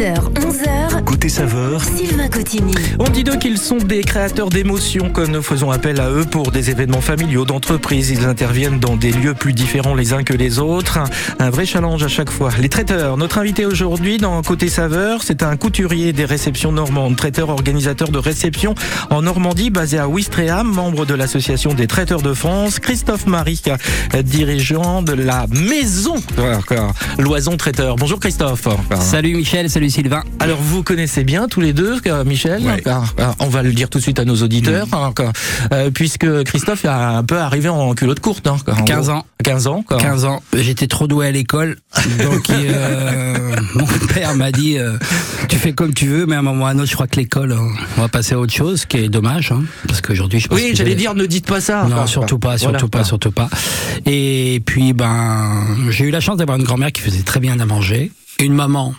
10h, 11h. Côté saveur, Sylvain Cotigny. On dit d'eux qu'ils sont des créateurs d'émotions, que nous faisons appel à eux pour des événements familiaux, d'entreprise. Ils interviennent dans des lieux plus différents les uns que les autres. Un vrai challenge à chaque fois. Les traiteurs. Notre invité aujourd'hui dans Côté Saveur, c'est un couturier des réceptions normandes, traiteur organisateur de réception en Normandie, basé à Ouistreham, membre de l'association des traiteurs de France. Christophe Marie, dirigeant de la maison Loison Traiteur. Bonjour Christophe. Salut Michel, salut Sylvain. Alors vous connaissez bien tous les deux, euh, Michel. Ouais. On va le dire tout de suite à nos auditeurs, hein, quoi. Euh, puisque Christophe est un peu arrivé en culotte courte. Hein, quoi. En 15 gros. ans. 15 ans. quoi. 15 ans, j'étais trop doué à l'école, donc euh, mon père m'a dit euh, tu fais comme tu veux, mais à un moment ou à un autre, je crois que l'école, euh, on va passer à autre chose, ce qui est dommage, hein, parce qu'aujourd'hui, je pense Oui, j'allais dire, ne dites pas ça. Non, surtout pas, Voilà, surtout pas, surtout pas. Et puis, ben, j'ai eu la chance d'avoir une grand-mère qui faisait très bien à manger, une maman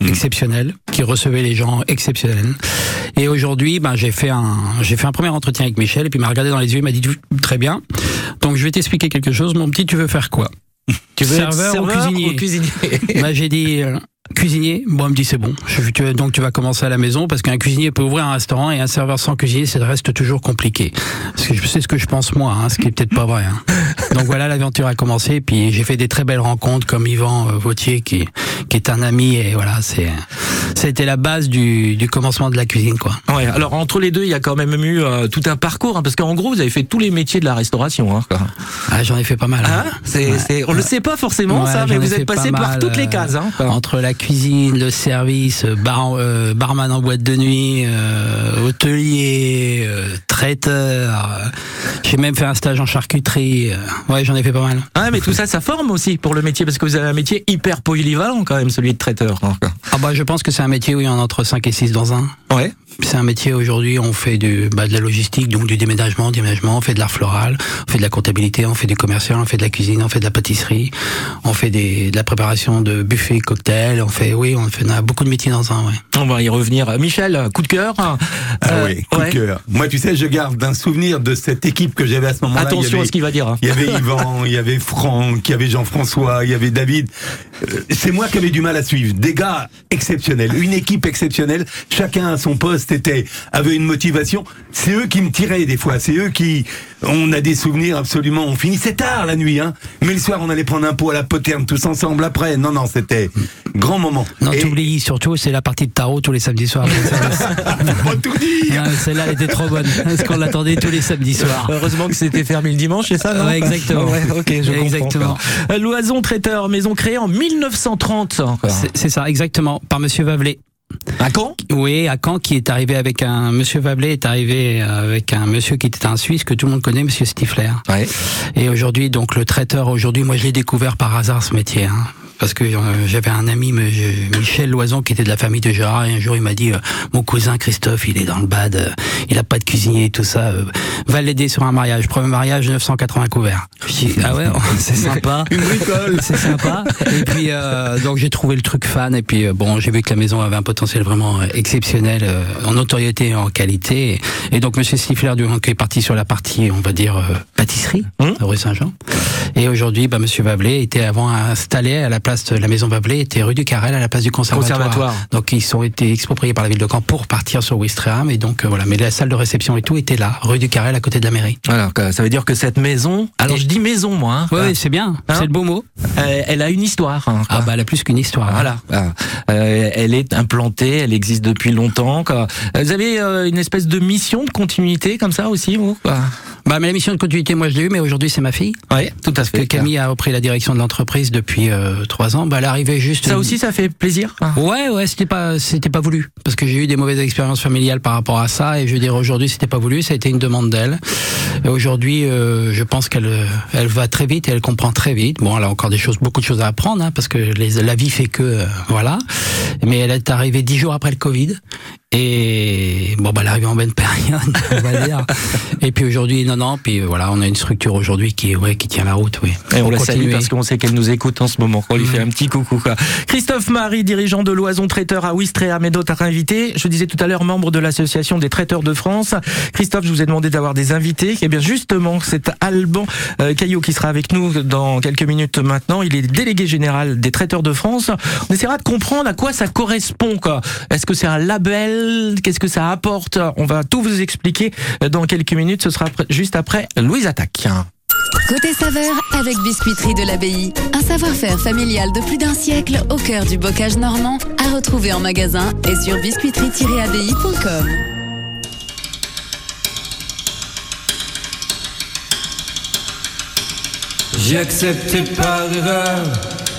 exceptionnelle qui recevait les gens exceptionnels. Et aujourd'hui, ben, j'ai fait un, j'ai fait un premier entretien avec Michel et puis il m'a regardé dans les yeux, il m'a dit très bien. Donc, je vais t'expliquer quelque chose, mon petit, tu veux faire quoi Tu veux être serveur ou cuisinier cuisinier bah, j'ai dit euh, cuisinier. Bon, elle me dit c'est bon. Je, tu, donc tu vas commencer à la maison parce qu'un cuisinier peut ouvrir un restaurant et un serveur sans cuisinier, ça reste toujours compliqué. Parce que je sais ce que je pense moi, hein, ce qui est peut-être pas vrai. hein. Donc voilà, l'aventure a commencé. Puis j'ai fait des très belles rencontres comme Yvan euh, Vautier qui, qui est un ami et voilà, c'est c'était la base du, du commencement de la cuisine quoi. Ouais, alors entre les deux, il y a quand même eu euh, tout un parcours, hein, parce qu'en gros, vous avez fait tous les métiers de la restauration. Hein. Ah, j'en ai fait pas mal. hein. Hein c'est, Ouais. c'est, on le sait pas forcément Ouais, ça, mais vous êtes pas passé par toutes les euh, cases. Hein, quoi. Entre la cuisine, le service, bar, euh, barman en boîte de nuit, euh, hôtelier, euh, traiteur. euh, J'ai même fait un stage en charcuterie. Ouais, j'en ai fait pas mal. Ouais, mais tout ça, ça forme aussi pour le métier, parce que vous avez un métier hyper polyvalent quand même, celui de traiteur. Ah bah, je pense que c'est un métier où il y en a entre 5 et 6 dans un. Ouais. C'est un métier aujourd'hui, on fait du, bah, de la logistique, donc du déménagement, déménagement, on fait de l'art floral, on fait de la comptabilité, on fait du commercial, on fait de la cuisine, on fait de la pâtisserie, on fait des, de la préparation de buffets, cocktails, on fait, oui, on fait on a beaucoup de métiers dans un, ouais. On va y revenir. Michel, coup de cœur. Ah Euh, oui, coup ouais. de cœur. Moi, tu sais, je garde un souvenir de cette équipe que j'avais à ce moment-là. Il y Attention avait- à ce qu'il va dire. hein. Il y avait Yvan, il y avait Franck, il y avait Jean-François, il y avait David. Euh, C'est moi qui avais du mal à suivre. Des gars exceptionnels, une équipe exceptionnelle. Chacun à son poste était avait une motivation. C'est eux qui me tiraient des fois. C'est eux qui. On a des souvenirs absolument. On finissait tard la nuit, hein. Mais le soir, on allait prendre un pot à la poterne tous ensemble après. Non, non, c'était grand moment. Non, Et- t'oublies surtout, c'est la partie de tarot tous les samedis soirs. Pas tout dire. Celle-là, elle était trop bonne. Parce qu'on l'attendait tous les samedis soirs. Heureusement que c'était fermé le dimanche, c'est ça non Ouais, exactement. Ouais, ok, je comprends. Exactement. Euh, Loison traiteur, maison créée en 1930. C'est- C'est ça, exactement. Par Monsieur Vavelet. À quand Oui, à Caen, qui est arrivé avec un Monsieur Vavelet est arrivé avec un monsieur qui était un Suisse que tout le monde connaît, Monsieur Stifler. Ouais. Et aujourd'hui, donc le traiteur, aujourd'hui, moi je l'ai découvert par hasard ce métier. Hein. Parce que euh, j'avais un ami, je- Michel Loison, qui était de la famille de Gérard, et un jour il m'a dit, euh, mon cousin Christophe, il est dans le bad, euh, il a pas de cuisinier et tout ça, euh, va l'aider sur un mariage. Premier mariage, 980 couverts. Je dis, ah ouais, c'est sympa. Une bricole. C'est sympa. Et puis euh, donc j'ai trouvé le truc fan et puis euh, bon j'ai vu que la maison avait un potentiel vraiment euh, exceptionnel euh, en notoriété et en qualité. Et donc Monsieur Stifler du qui est parti sur la partie on va dire euh, pâtisserie Hum. à rue Saint-Jean. Et aujourd'hui bah, Monsieur Vablé était avant installé à la place de la maison Vablé était rue du Carrel à la place du conservatoire. Conservatoire. Donc ils ont été expropriés par la ville de Caen pour partir sur Ouistreham et donc euh, voilà mais la salle de réception et tout était là rue du Carrel à côté de la mairie. Alors, ça veut dire que cette maison, alors Et- je dis maison moi, hein, ouais, c'est bien, Hein c'est le beau mot. euh, elle a une histoire. hein, Ah bah elle a plus qu'une histoire. hein. Voilà. voilà. Euh, elle est implantée, elle existe depuis longtemps. quoi. Vous avez une espèce de mission de continuité comme ça aussi, vous quoi? Bah, mais la mission de continuité, moi, je l'ai eu, mais aujourd'hui, c'est ma fille. Oui, tout à Que fait. Camille a repris la direction de l'entreprise depuis euh, trois ans. Bah, elle arrivait juste. Ça aussi, ça fait plaisir? Ouais, ouais, c'était pas, c'était pas voulu. Parce que j'ai eu des mauvaises expériences familiales par rapport à ça. Et je veux dire, aujourd'hui, c'était pas voulu. Ça a été une demande d'elle. Et aujourd'hui, euh, je pense qu'elle, elle va très vite et elle comprend très vite. Bon, elle a encore des choses, beaucoup de choses à apprendre, hein, parce que les, la vie fait que, euh, voilà. Mais elle est arrivée dix jours après le Covid. Et bon, bah, l'arrivée en bonne période, on va dire. Et puis aujourd'hui, non, non, puis voilà, on a une structure aujourd'hui qui, ouais, qui tient la route, oui. Et on la salue parce qu'on sait qu'elle nous écoute en ce moment. On lui fait un petit coucou. Quoi. Christophe Marie, dirigeant de Loison Traiteur à Ouistreham et d'autres invités. Je disais tout à l'heure, membre de l'association des traiteurs de France. Christophe, je vous ai demandé d'avoir des invités. Et bien justement, c'est Alban euh, Caillot qui sera avec nous dans quelques minutes maintenant. Il est délégué général des traiteurs de France. On essaiera de comprendre à quoi ça correspond. quoi. Est-ce que c'est un label? Qu'est-ce que ça apporte? On va tout vous expliquer dans quelques minutes. Ce sera juste après Louise Attaque. Côté saveur avec Biscuiterie de l'Abbaye. Un savoir-faire familial de plus d'un siècle au cœur du bocage normand à retrouver en magasin et sur biscuiterie-abbaye.com. J'ai accepté par erreur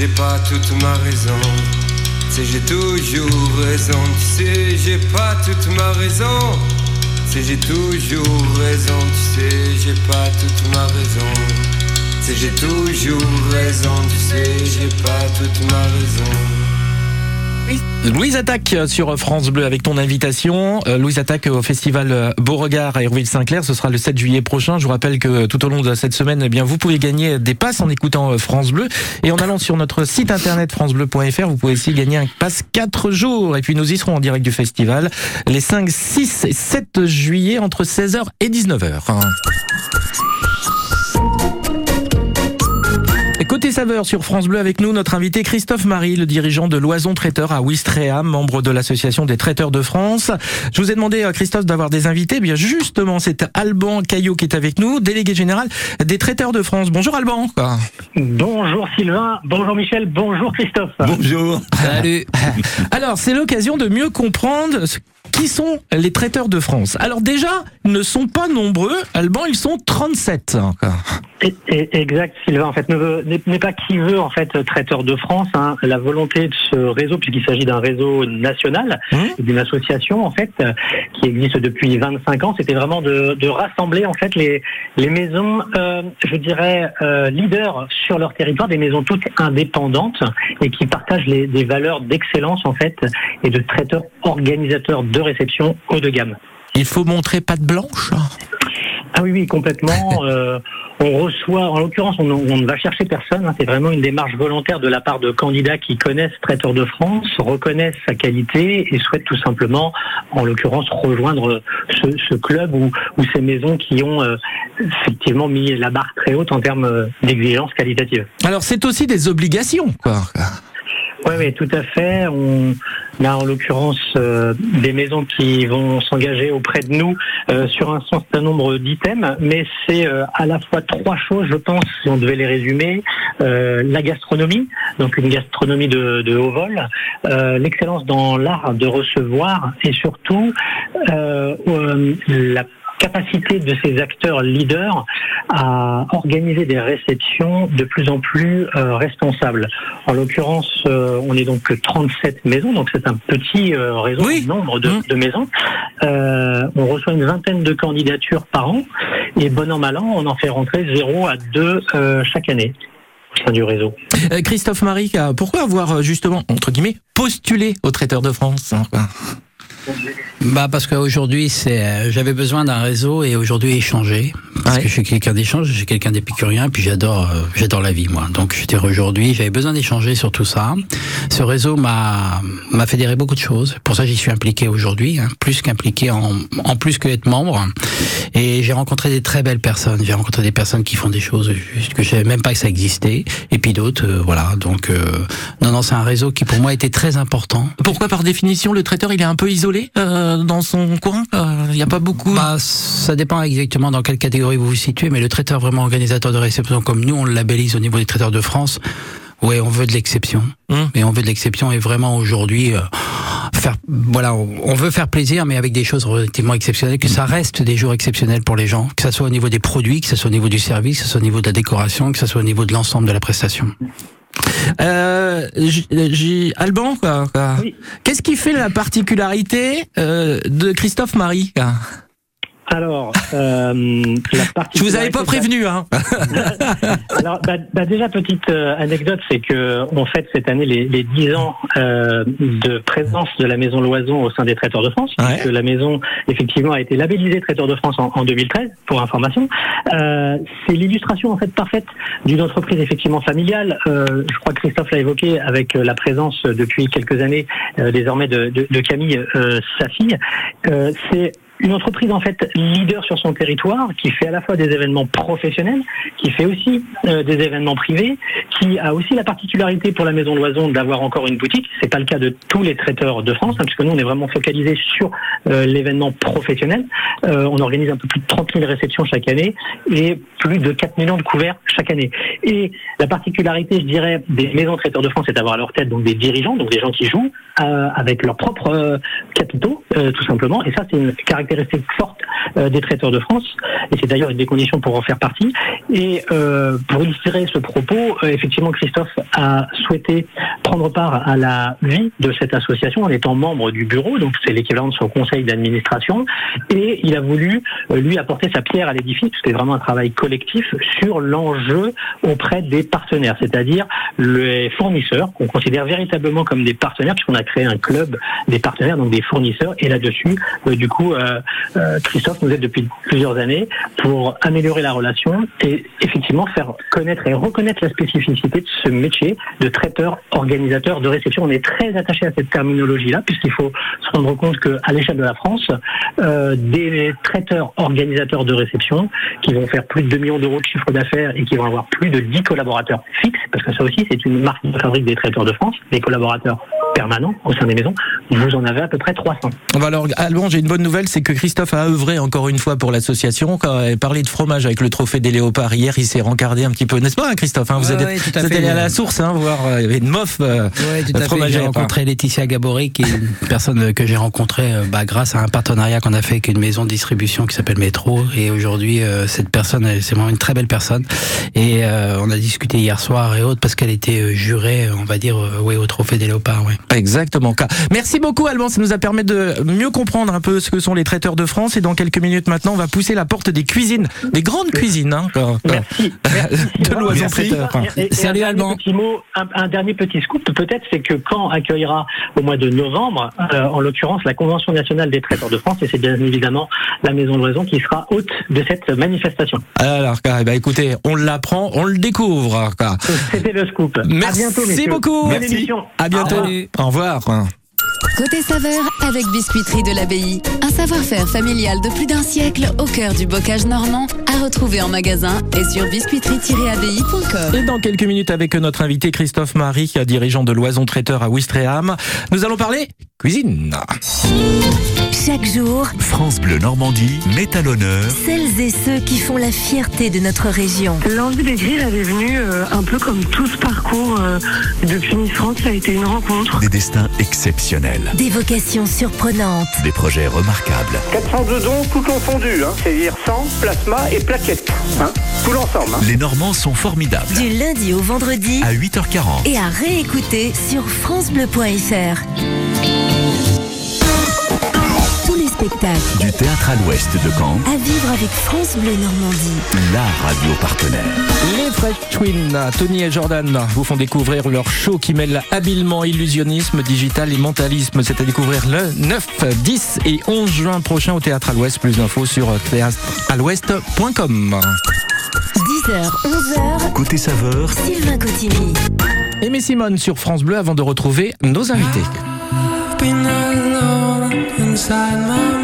J'ai pas toute ma raison. Sais, j'ai toujours raison. Tu sais, j'ai pas toute ma raison. Sais, j'ai toujours raison. Tu sais, j'ai pas toute ma raison. Sais, j'ai toujours raison. Tu sais, j'ai pas toute ma raison. Louise Attaque sur France Bleu avec ton invitation. Euh, Louise Attaque au festival Beauregard à Hérouville-Saint-Clair. Ce sera le 7 juillet prochain. Je vous rappelle que tout au long de cette semaine, eh bien, vous pouvez gagner des passes en écoutant euh, France Bleu. Et en allant sur notre site internet francebleu.fr, vous pouvez aussi gagner un passe 4 jours. Et puis nous y serons en direct du festival les 5, 6 et 7 juillet entre 16h et 19h. Côté saveur sur France Bleu avec nous, notre invité Christophe Marie, le dirigeant de Loison Traiteur à Ouistreham, membre de l'association des traiteurs de France. Je vous ai demandé, euh, Christophe, d'avoir des invités. Eh bien, justement, c'est Alban Caillot qui est avec nous, délégué général des traiteurs de France. Bonjour Alban. Bonjour Sylvain, bonjour Michel, bonjour Christophe. Bonjour. Salut. Alors, c'est l'occasion de mieux comprendre ce- qui sont les traiteurs de France? Alors déjà, ils ne sont pas nombreux. Alban, ils sont 37. quoi. Et- et- exact Sylvain, en fait, n'est pas qui veut en fait traiteur de France. hein. La volonté de ce réseau, puisqu'il s'agit d'un réseau national, Mmh. d'une association en fait qui existe depuis 25 ans, c'était vraiment de, de rassembler en fait les, les maisons, euh, je dirais euh, leaders sur leur territoire, des maisons toutes indépendantes et qui partagent les, des valeurs d'excellence en fait et de traiteurs organisateurs de réception haut de gamme. Il faut montrer patte blanche. Ah oui, oui, complètement. Euh, on reçoit, en l'occurrence, on, on ne va chercher personne. hein. c'est vraiment une démarche volontaire de la part de candidats qui connaissent Traiteur de France, reconnaissent sa qualité et souhaitent tout simplement, en l'occurrence, rejoindre ce, ce club ou, ces maisons qui ont euh, effectivement mis la barre très haute en termes euh, d'exigence qualitative. Alors c'est aussi des obligations, quoi. Oui, oui, tout à fait. On a en l'occurrence euh, des maisons qui vont s'engager auprès de nous euh, sur un certain nombre d'items, mais c'est euh, à la fois trois choses, je pense, si on devait les résumer. la gastronomie, donc une gastronomie de, de haut vol, l'excellence dans l'art de recevoir et surtout la capacité de ces acteurs leaders à organiser des réceptions de plus en plus euh, responsables. En l'occurrence, euh, on est donc 37 maisons, donc c'est un petit euh, réseau, nombre de, mmh. de maisons. on reçoit une vingtaine de candidatures par an et bon an mal an, on en fait rentrer 0 à 2 chaque année au sein du réseau. Christophe Marie, pourquoi avoir justement, entre guillemets, postulé au traiteur de France hein, bah parce qu'aujourd'hui c'est euh, j'avais besoin d'un réseau et aujourd'hui échanger parce que je suis quelqu'un d'échange, je suis quelqu'un d'épicurien puis j'adore euh, j'adore la vie moi. Donc je dirais aujourd'hui j'avais besoin d'échanger sur tout ça. Ce réseau m'a m'a fédéré beaucoup de choses. Pour ça j'y suis impliqué aujourd'hui, hein, plus qu'impliqué en en plus que être membre. Et j'ai rencontré des très belles personnes. J'ai rencontré des personnes qui font des choses que je savais même pas que ça existait et puis d'autres euh, voilà. Donc non non c'est un réseau qui pour moi était très important. Pourquoi par définition le traiteur il est un peu isolé euh, dans son coin Il euh, n'y a pas beaucoup bah, Ça dépend exactement dans quelle catégorie vous vous situez, mais le traiteur vraiment organisateur de réception, comme nous on le labellise au niveau des traiteurs de France, ouais, on veut de l'exception. Hum. Et on veut de l'exception et vraiment aujourd'hui... Euh, faire voilà on veut faire plaisir mais avec des choses relativement exceptionnelles que ça reste des jours exceptionnels pour les gens que ça soit au niveau des produits que ça soit au niveau du service que ça soit au niveau de la décoration que ça soit au niveau de l'ensemble de la prestation euh, Alban, quoi. Qu'est-ce qui fait la particularité euh, de Christophe Marie alors, euh, la Je vous avais pas prévenu, hein. Alors, bah, bah, déjà petite euh, anecdote, c'est que on fête cette année les, les 10 ans euh, de présence de la maison Loison au sein des traiteurs de France. Ouais. la maison, effectivement, a été labellisée traiteur de France en, en 2013, pour information. Euh, c'est l'illustration en fait parfaite d'une entreprise effectivement familiale. Euh, je crois que Christophe l'a évoqué avec la présence depuis quelques années euh, désormais de, de, de Camille, sa fille. c'est une entreprise en fait leader sur son territoire, qui fait à la fois des événements professionnels, qui fait aussi euh, des événements privés, qui a aussi la particularité pour la Maison Loison d'avoir encore une boutique. C'est pas le cas de tous les traiteurs de France, hein, puisque nous on est vraiment focalisé sur euh, l'événement professionnel. Euh, on organise un peu plus de 30 000 réceptions chaque année et plus de 4 millions de couverts chaque année. Et la particularité, je dirais, des maisons traiteurs de France, c'est d'avoir à leur tête donc des dirigeants, donc des gens qui jouent avec leurs propres capitaux, tout simplement. Et ça, c'est une caractéristique forte euh, des traiteurs de France, et c'est d'ailleurs une des conditions pour en faire partie. Et euh, pour illustrer ce propos, euh, effectivement, Christophe a souhaité prendre part à la vie de cette association en étant membre du bureau, donc c'est l'équivalent de son conseil d'administration, et il a voulu lui apporter sa pierre à l'édifice, c'était vraiment un travail collectif sur l'enjeu auprès des partenaires, c'est-à-dire les fournisseurs qu'on considère véritablement comme des partenaires, puisqu'on a créé un club des partenaires, donc des fournisseurs, là-dessus, du coup, euh, Christophe nous aide depuis plusieurs années pour améliorer la relation et effectivement faire connaître et reconnaître la spécificité de ce métier de traiteur organisateur de réception. On est très attaché à cette terminologie-là puisqu'il faut se rendre compte qu'à l'échelle de la France, euh, des traiteurs organisateurs de réception qui vont faire plus de 2 millions d'euros de chiffre d'affaires et qui vont avoir plus de 10 collaborateurs fixes, parce que ça aussi c'est une marque de fabrique des traiteurs de France, des collaborateurs permanents au sein des maisons, vous en avez à peu près 300. Alors Alban, j'ai une bonne nouvelle, c'est que Christophe a œuvré encore une fois pour l'association. Quand il parlait de fromage avec le trophée des léopards hier, il s'est rencardé un petit peu, n'est-ce pas, hein, Christophe hein, Vous êtes, allé à la source, hein, voir euh, il y avait une mof euh, tout à fait. J'ai rencontré Laetitia Gabory, qui est une personne que j'ai rencontrée euh, bah, grâce à un partenariat qu'on a fait avec une maison de distribution qui s'appelle Métro. Et aujourd'hui, euh, cette personne, c'est vraiment une très belle personne. Et on a discuté hier soir et autres parce qu'elle était jurée, on va dire, ouais, au trophée des léopards. Ouais. Exactement. Merci beaucoup, Alban. Ça nous a permis de mieux comprendre un peu ce que sont les traiteurs de France. Et dans quelques minutes maintenant, on va pousser la porte des cuisines, des grandes cuisines. Hein, Merci. de l'oiseau traiteur. Salut, Alban. Un, dernier petit scoop, peut-être, c'est que quand accueillera au mois de novembre, euh, en l'occurrence, la Convention nationale des traiteurs de France, et c'est bien évidemment la Maison de l'Oison qui sera hôte de cette manifestation. Alors, eh ben, écoutez, on l'apprend, on le découvre. C'était le scoop. Merci à bientôt, beaucoup. Merci. À bientôt. Au revoir. Côté saveur avec Biscuiterie de l'Abbaye. Un savoir-faire familial de plus d'un siècle au cœur du bocage normand à retrouver en magasin et sur biscuiterie-abbaye.com. Et dans quelques minutes avec notre invité Christophe Marie, dirigeant de Loison Traiteur à Ouistreham, nous allons parler cuisine. Chaque jour, France Bleu Normandie met à l'honneur celles et ceux qui font la fierté de notre région. L'envie des grilles, elle est venue euh, un peu comme tout ce parcours euh, depuis Miss France, ça a été une rencontre. des destins exceptionnels, Des vocations surprenantes. des projets remarquables. 402 dons tout confondu, hein. c'est-à-dire sang, plasma et plaquettes. Hein. Tout l'ensemble. hein. Les Normands sont formidables. Du lundi au vendredi À 8h40, et à réécouter sur FranceBleu.fr. Du théâtre à l'ouest de Caen, à vivre avec France Bleu Normandie. la radio partenaire. Les Fresh Twins, Tony et Jordan, vous font découvrir leur show qui mêle habilement illusionnisme, digital et mentalisme. C'est à découvrir le 9, 10 et 11 juin prochain au Théâtre à l'Ouest. Plus d'infos sur théâtrealouest.com. 10h, 11h, Côté saveur, Sylvain Cotigny. Aimé Simone sur France Bleu avant de retrouver nos invités. inside my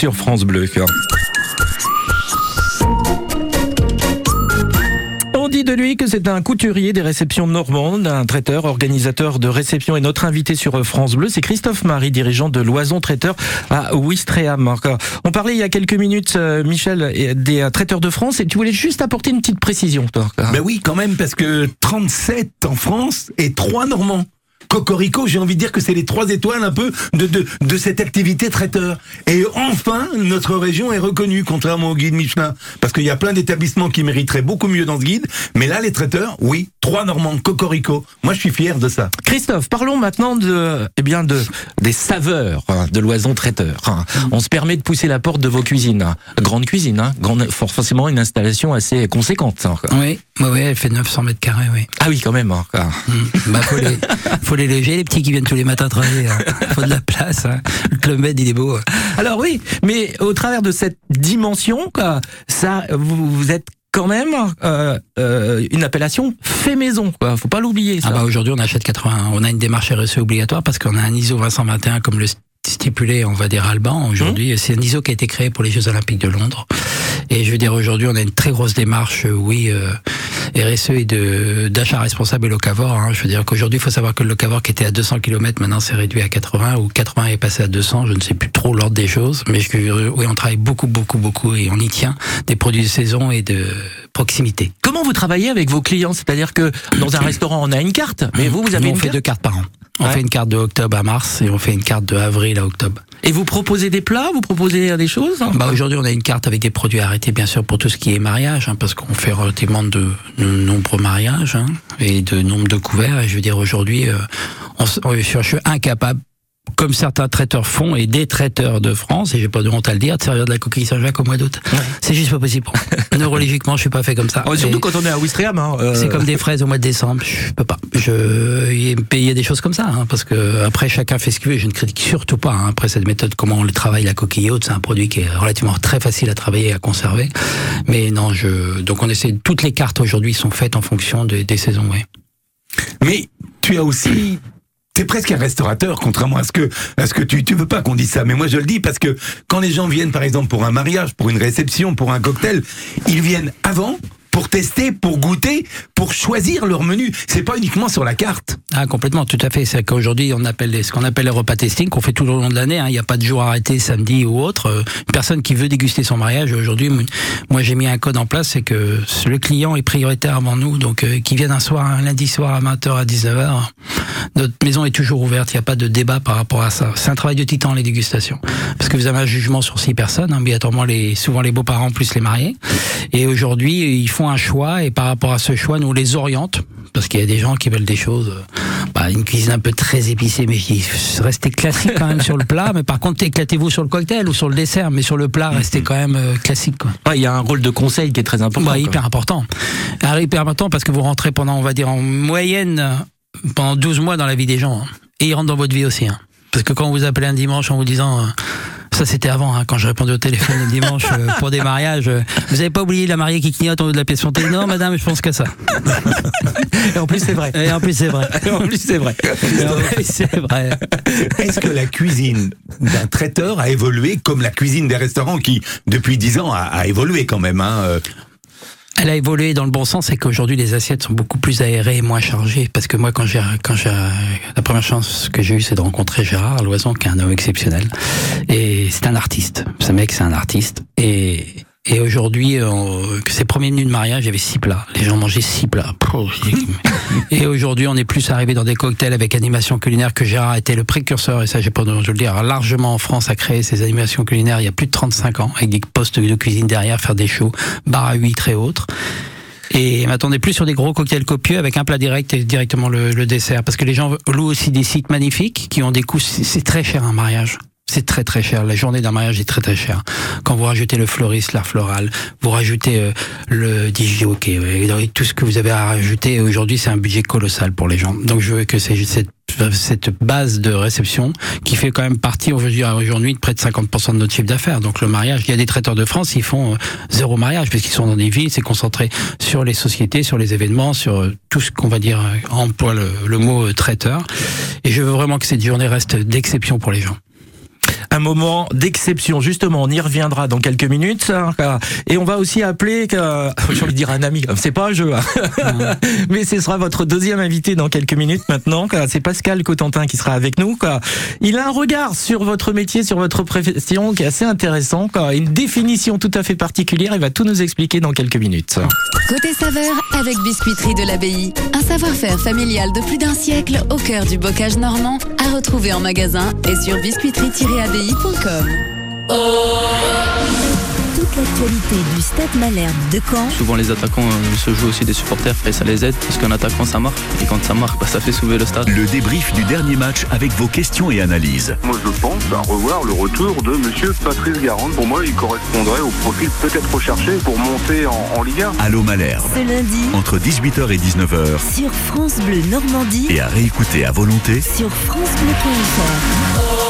sur France Bleu. On dit de lui que c'est un couturier des réceptions normandes, un traiteur, organisateur de réception et notre invité sur France Bleu, c'est Christophe Marie, dirigeant de Loison Traiteur à Ouistreham. On parlait il y a quelques minutes, euh, Michel, des euh, traiteurs de France et tu voulais juste apporter une petite précision. toi. Ben oui, quand même, parce que 37 en France et 3 Normands. Cocorico, j'ai envie de dire que c'est les trois étoiles un peu de, de, de cette activité traiteur. Et enfin, notre région est reconnue, contrairement au guide Michelin. Parce qu'il y a plein d'établissements qui mériteraient beaucoup mieux dans ce guide. Mais là, les traiteurs, oui, trois Normands, Cocorico. Moi, je suis fier de ça. Christophe, parlons maintenant de, eh bien, de des saveurs hein, de Loison Traiteur. hein. On se permet de pousser la porte de vos cuisines, hein. grande cuisine, hein. grande, for- forcément une installation assez conséquente. hein. Oui, oui, oui, elle fait 900 mètres carrés, oui. Ah oui, quand même. hein. Ah. Mm. Bah, faut les, faut les léger, les petits qui viennent tous les matins travailler. hein. Faut de la place. hein. Le club med, il est beau. hein. Alors oui, mais au travers de cette dimension, quoi, ça, vous, vous êtes quand même euh, euh, une appellation fait maison. Quoi. Faut pas l'oublier. Ah bah aujourd'hui on achète 80, on a une démarche RSE obligatoire parce qu'on a un ISO 521 comme le stipulé, on va dire Alban aujourd'hui. C'est un ISO qui a été créé pour les Jeux Olympiques de Londres. Et je veux dire aujourd'hui on a une très grosse démarche, euh, oui, euh, RSE et de d'achat responsable et locavore. Hein. Je veux dire qu'aujourd'hui, il faut savoir que le locavore qui était à 200 km, maintenant c'est réduit à 80 ou 80 est passé à 200. Je ne sais plus trop l'ordre des choses, mais je, oui, on travaille beaucoup, beaucoup, beaucoup et on y tient des produits de saison et de proximité. Comment vous travaillez avec vos clients? C'est-à-dire que dans un restaurant, on a une carte, mais vous, vous avez Nous, une on fait carte? deux cartes par an. On Ouais. fait une carte de octobre à mars et on fait une carte de avril à octobre. Et vous proposez des plats, vous proposez des choses? Bah aujourd'hui, on a une carte avec des produits arrêtés, bien sûr, pour tout ce qui est mariage, hein, parce qu'on fait relativement de, nombreux mariages hein, et de nombre de couverts. Et je veux dire, aujourd'hui, euh, je suis incapable. Comme certains traiteurs font et des traiteurs de France, et j'ai pas de honte à le dire, de servir de la coquille Saint-Jacques au mois d'août. C'est juste pas possible. Neurologiquement, je suis pas fait comme ça. Oh, Surtout Et- quand on est à Ouistreham. Hein, euh, c'est comme des fraises au mois de décembre. Je peux pas. Je, il y a- il y a des choses comme ça, hein, parce que après chacun fait ce qu'il veut. Je ne critique surtout pas. hein, après cette méthode, comment on le travaille la coquille haute, c'est un produit qui est relativement très facile à travailler et à conserver. Mais non, je. Donc on essaie. Toutes les cartes aujourd'hui sont faites en fonction des, des saisons. Ouais. Mais tu as aussi. T'es presque un restaurateur, contrairement à ce que, à ce que tu, tu veux pas qu'on dise ça. Mais moi, je le dis parce que quand les gens viennent, par exemple, pour un mariage, pour une réception, pour un cocktail, ils viennent avant pour tester, pour goûter, pour choisir leur menu. C'est pas uniquement sur la carte. Ah complètement, tout à fait. C'est qu'aujourd'hui on appelle les- ce qu'on appelle les repas testing qu'on fait tout au long de l'année. hein. Il n'y a pas de jour arrêté samedi ou autre. Euh, Une personne qui veut déguster son mariage aujourd'hui, moi j'ai mis un code en place, c'est que le client est prioritaire avant nous, donc euh, qu'il vienne un soir, un lundi soir à 20h à 19h, notre maison est toujours ouverte. Il n'y a pas de débat par rapport à ça. C'est un travail de titan les dégustations, parce que vous avez un jugement sur six personnes, hein, obligatoirement les souvent les beaux-parents plus les mariés. Et aujourd'hui ils font un choix et par rapport à ce choix nous les oriente parce qu'il y a des gens qui veulent des choses, euh, bah, une cuisine un peu très épicée, mais qui restez classique quand même sur le plat. Mais par contre, éclatez-vous sur le cocktail ou sur le dessert, mais sur le plat, restez quand même euh, classique. Quoi. ouais, Il y a un rôle de conseil qui est très important. Bah, hyper important. Alors, hyper important parce que vous rentrez pendant, on va dire, en moyenne, euh, pendant 12 mois dans la vie des gens. hein. Et ils rentrent dans votre vie aussi. hein. Parce que quand on vous appelez un dimanche en vous disant, euh, ça c'était avant, hein, quand je répondais au téléphone le dimanche euh, pour des mariages, euh, vous avez pas oublié la mariée qui clignote en haut de la pièce montée Non, madame, je pense qu'à ça. Et en plus, c'est vrai. Et en plus, c'est vrai. Et en plus, c'est vrai. Et en plus, c'est vrai. Est-ce que la cuisine d'un traiteur a évolué comme la cuisine des restaurants qui, depuis 10 ans, a, a évolué quand même hein, euh? Elle a évolué dans le bon sens, c'est qu'aujourd'hui les assiettes sont beaucoup plus aérées et moins chargées. Parce que moi, quand j'ai, quand j'ai, la première chance que j'ai eue, c'est de rencontrer Gérard Loison, qui est un homme exceptionnel. Et c'est un artiste. Ce mec, c'est un artiste. Et, et aujourd'hui, euh, ses premiers menus de mariage, il y avait six plats. Les gens mangeaient six plats. Et aujourd'hui, on est plus arrivé dans des cocktails avec animation culinaire que Gérard était le précurseur, et ça, j'ai pas de le dire, largement en France à créer ces animations culinaires il y a plus de 35 ans, avec des postes de cuisine derrière, faire des shows, bar à huîtres et autres. Et est plus sur des gros cocktails copieux avec un plat direct et directement le, dessert. Parce que les gens louent aussi des sites magnifiques qui ont des coûts, c'est très cher un mariage. C'est très très cher. La journée d'un mariage est très très chère. Quand vous rajoutez le fleuriste, l'art floral, vous rajoutez euh, le DJ OK, tout ce que vous avez à rajouter aujourd'hui, c'est un budget colossal pour les gens. Donc je veux que c'est cette cette base de réception qui fait quand même partie aujourd'hui de près de 50% de notre chiffre d'affaires. Donc le mariage, il y a des traiteurs de France, ils font euh, zéro mariage puisqu'ils sont dans des villes, c'est concentré sur les sociétés, sur les événements, sur euh, tout ce qu'on va dire emploie le, le mot traiteur. Et je veux vraiment que cette journée reste d'exception pour les gens. Un moment d'exception. Justement, on y reviendra dans quelques minutes. Et on va aussi appeler, euh, j'ai envie de dire un ami, c'est pas un jeu, hein. mais ce sera votre deuxième invité dans quelques minutes maintenant. C'est Pascal Cotentin qui sera avec nous. Il a un regard sur votre métier, sur votre profession qui est assez intéressant. Une définition tout à fait particulière. Il va tout nous expliquer dans quelques minutes. Côté saveur avec Biscuiterie de l'Abbaye. Un savoir-faire familial de plus d'un siècle au cœur du bocage normand à retrouver en magasin et sur Toute l'actualité du Stade Malherbe de Caen Souvent les attaquants euh, se jouent aussi des supporters et ça les aide parce qu'un attaquant ça marque et quand ça marque bah, ça fait soulever le stade. Le débrief du dernier match avec vos questions et analyses. Moi je pense à revoir le retour de monsieur Patrice Garande. Pour moi il correspondrait au profil peut-être recherché pour monter en, en Ligue 1. Allô Malherbe. ce lundi Entre 18h et 19h. sur France Bleu Normandie Et à réécouter à volonté. sur francebleu.fr.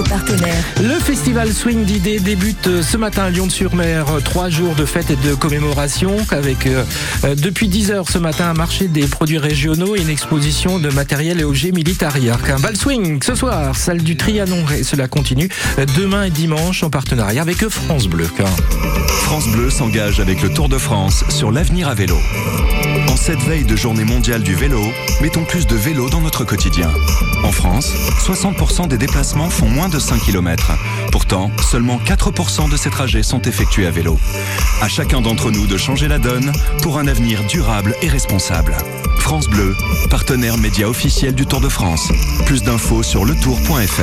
radio. Le festival Swing d'idées débute euh, ce matin à Lyon-sur-Mer. Trois jours de fêtes et de commémoration avec euh, euh, depuis 10 heures ce matin un marché des produits régionaux et une exposition de matériel et objets militaires. Un bal swing ce soir, salle du Trianon et cela continue euh, demain et dimanche en partenariat avec France Bleu. France Bleu s'engage avec le Tour de France sur l'avenir à vélo. En cette veille de journée mondiale du vélo, mettons plus de vélo dans notre quotidien. En France, 60% des déplacements font moins de 5 km. Pourtant, seulement 4% de ces trajets sont effectués à vélo. À chacun d'entre nous de changer la donne pour un avenir durable et responsable. France Bleu, partenaire média officiel du Tour de France. Plus d'infos sur letour.fr.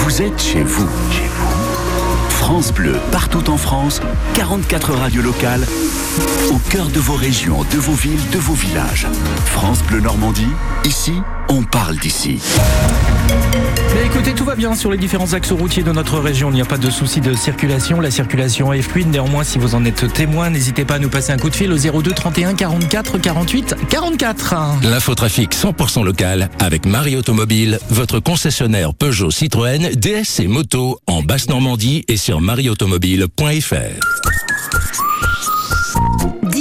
Vous êtes chez vous. France Bleu, partout en France, 44 radios locales, au cœur de vos régions, de vos villes, de vos villages. France Bleu Normandie, ici, on parle d'ici. Mais écoutez, tout va bien sur les différents axes routiers de notre région. Il n'y a pas de souci de circulation. La circulation est fluide. Néanmoins, si vous en êtes témoin, n'hésitez pas à nous passer un coup de fil au 02 31 44 48 44. L'infotrafic 100% local avec Marie Automobile, votre concessionnaire Peugeot Citroën, DS et moto en Basse-Normandie et sur marieautomobile.fr.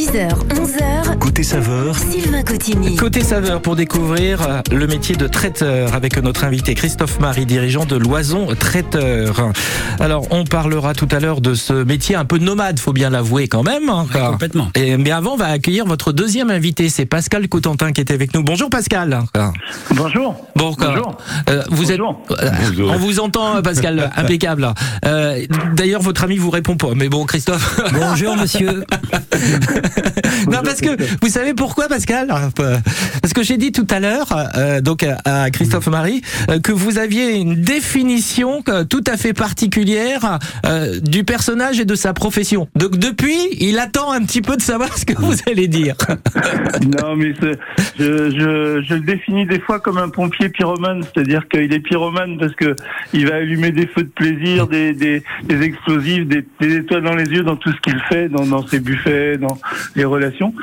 10h, 11h. Côté saveur, Sylvain Cotigny. Côté saveur pour découvrir euh, le métier de traiteur avec notre invité Christophe Marie, dirigeant de Loison Traiteur. Alors, on parlera tout à l'heure de ce métier un peu nomade, faut bien l'avouer quand même. hein, complètement. Et, mais avant, on va accueillir votre deuxième invité, c'est Pascal Cotentin qui est avec nous. Bonjour Pascal. Bonjour. Bon. Bonjour. Euh, vous êtes, Bonjour. euh, Bonjour. on vous entend, Pascal, impeccable. Euh, D'ailleurs, votre ami vous répond pas, mais bon, Christophe. Bonjour monsieur. non, parce que vous savez pourquoi, Pascal Parce que j'ai dit tout à l'heure, euh, donc à- Christophe Marie, euh, que vous aviez une définition euh, tout à fait particulière euh, du personnage et de sa profession. Donc depuis, il attend un petit peu de savoir ce que vous allez dire. Non, mais je, le définis des fois comme un pompier pyromane, c'est-à-dire qu'il est pyromane parce que il va allumer des feux de plaisir, des, explosifs, des, étoiles dans les yeux dans tout ce qu'il fait, dans, ses buffets, dans les relations.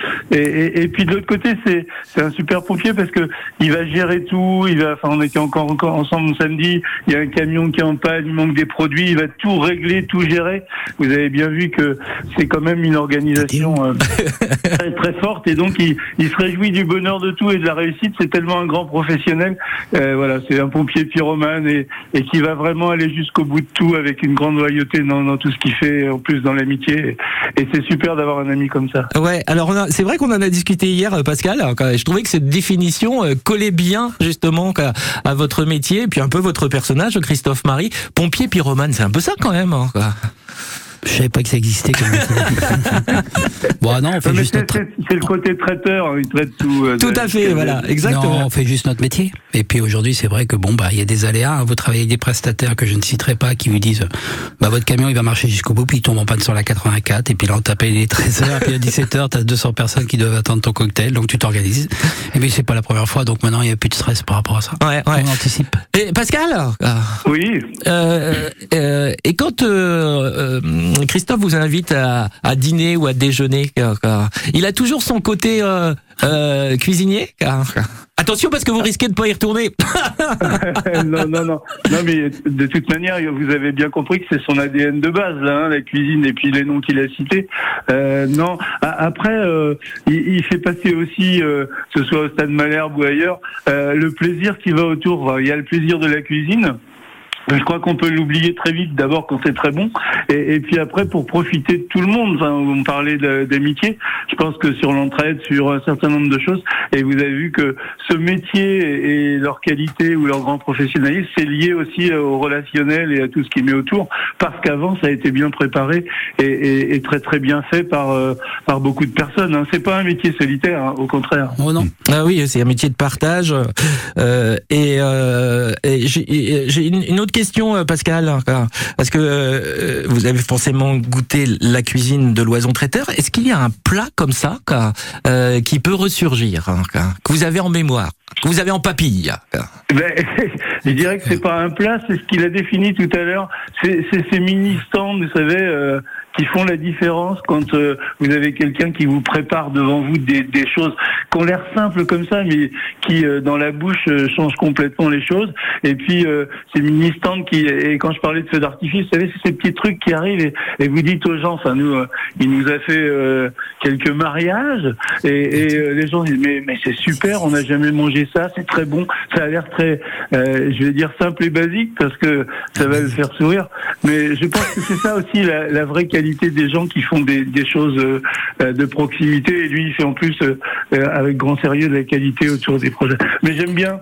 Et, et puis de l'autre côté, c'est c'est un super pompier parce que il va gérer tout. Il va, enfin, on était encore, encore ensemble samedi. Il y a un camion qui est en panne, il manque des produits. Il va tout régler, tout gérer. Vous avez bien vu que c'est quand même une organisation euh, très, très forte et donc il, il se réjouit du bonheur de tout et de la réussite. C'est tellement un grand professionnel. Euh, voilà, c'est un pompier pyromane et, et qui va vraiment aller jusqu'au bout de tout avec une grande loyauté dans, dans tout ce qu'il fait, en plus dans l'amitié. Et, et c'est super d'avoir un ami comme ça. Ouais, alors a- c'est vrai qu'on en a discuté hier, euh, Pascal. Quand- Je trouvais que cette définition euh, collait bien justement à votre métier et puis un peu votre personnage, Christophe Marie, pompier pyromane. C'est un peu ça quand même. hein. Je savais pas que ça existait comme Bon, non, on fait juste c'est notre... c'est- le côté traiteur, hein, il traite tout. euh, Tout à fait, voilà, exactement. Non, on fait juste notre métier. Et puis aujourd'hui, c'est vrai que bon, bah, il y a des aléas. hein. Vous travaillez avec des prestataires que je ne citerai pas qui vous disent, bah, votre camion, il va marcher jusqu'au bout, puis il tombe en panne sur la 84, et puis là, on t'appelle les 13h, puis à 17h, t'as 200 personnes qui doivent attendre ton cocktail, donc tu t'organises. Et puis c'est pas la première fois, donc maintenant, il n'y a plus de stress par rapport à ça. Ouais, ouais. On anticipe. Et Pascal? Oui. euh, euh, Et quand euh, euh, Christophe vous invite à, à dîner ou à déjeuner, euh, euh, il a toujours son côté euh, euh, cuisinier Attention parce que vous risquez de pas y retourner. non, non, non. Non, mais de toute manière, vous avez bien compris que c'est son ADN de base, là, hein, la cuisine et puis les noms qu'il a cités. Euh, non. Après, il, fait passer aussi, euh, que ce soit au Stade Malherbe ou ailleurs, le plaisir qui va autour. Il y a le plaisir de la cuisine. Je crois qu'on peut l'oublier très vite, d'abord quand c'est très bon, et, et, puis après pour profiter de tout le monde. Enfin, on parlait d'amitié, je pense que sur l'entraide, sur un certain nombre de choses, et vous avez vu que ce métier et leur qualité ou leur grand professionnalisme, c'est lié aussi au relationnel et à tout ce qui met autour, parce qu'avant ça a été bien préparé et, et, et très très bien fait par euh, par beaucoup de personnes. Hein. C'est pas un métier solitaire, hein, au contraire. Oh non. Ah oui, c'est un métier de partage. Euh, et, euh, et j'ai une, une autre question, euh, Pascal, parce que euh, vous avez forcément goûté la cuisine de l'oison traiteur? Est-ce qu'il y a un plat comme ça euh, qui peut ressurgir, que vous avez en mémoire, que vous avez en papille ben, Je dirais que c'est pas un plat, c'est ce qu'il a défini tout à l'heure. C'est ces mini stands, vous savez. Euh, qui font la différence quand euh, vous avez quelqu'un qui vous prépare devant vous des, des, choses qui ont l'air simples comme ça, mais qui euh, dans la bouche euh, changent complètement les choses. Et puis ces mini stands qui, et quand je parlais de feux d'artifice, vous savez, c'est ces petits trucs qui arrivent et, et vous dites aux gens, enfin nous, il nous a fait quelques mariages et, et les gens disent mais mais c'est super, on n'a jamais mangé ça, c'est très bon, ça a l'air très, je vais dire simple et basique parce que ça va le faire sourire, mais je pense que c'est ça aussi la, la vraie qualité des gens qui font des, choses euh, de proximité. Et lui, il fait en plus euh, avec grand sérieux de la qualité autour des projets. Mais j'aime bien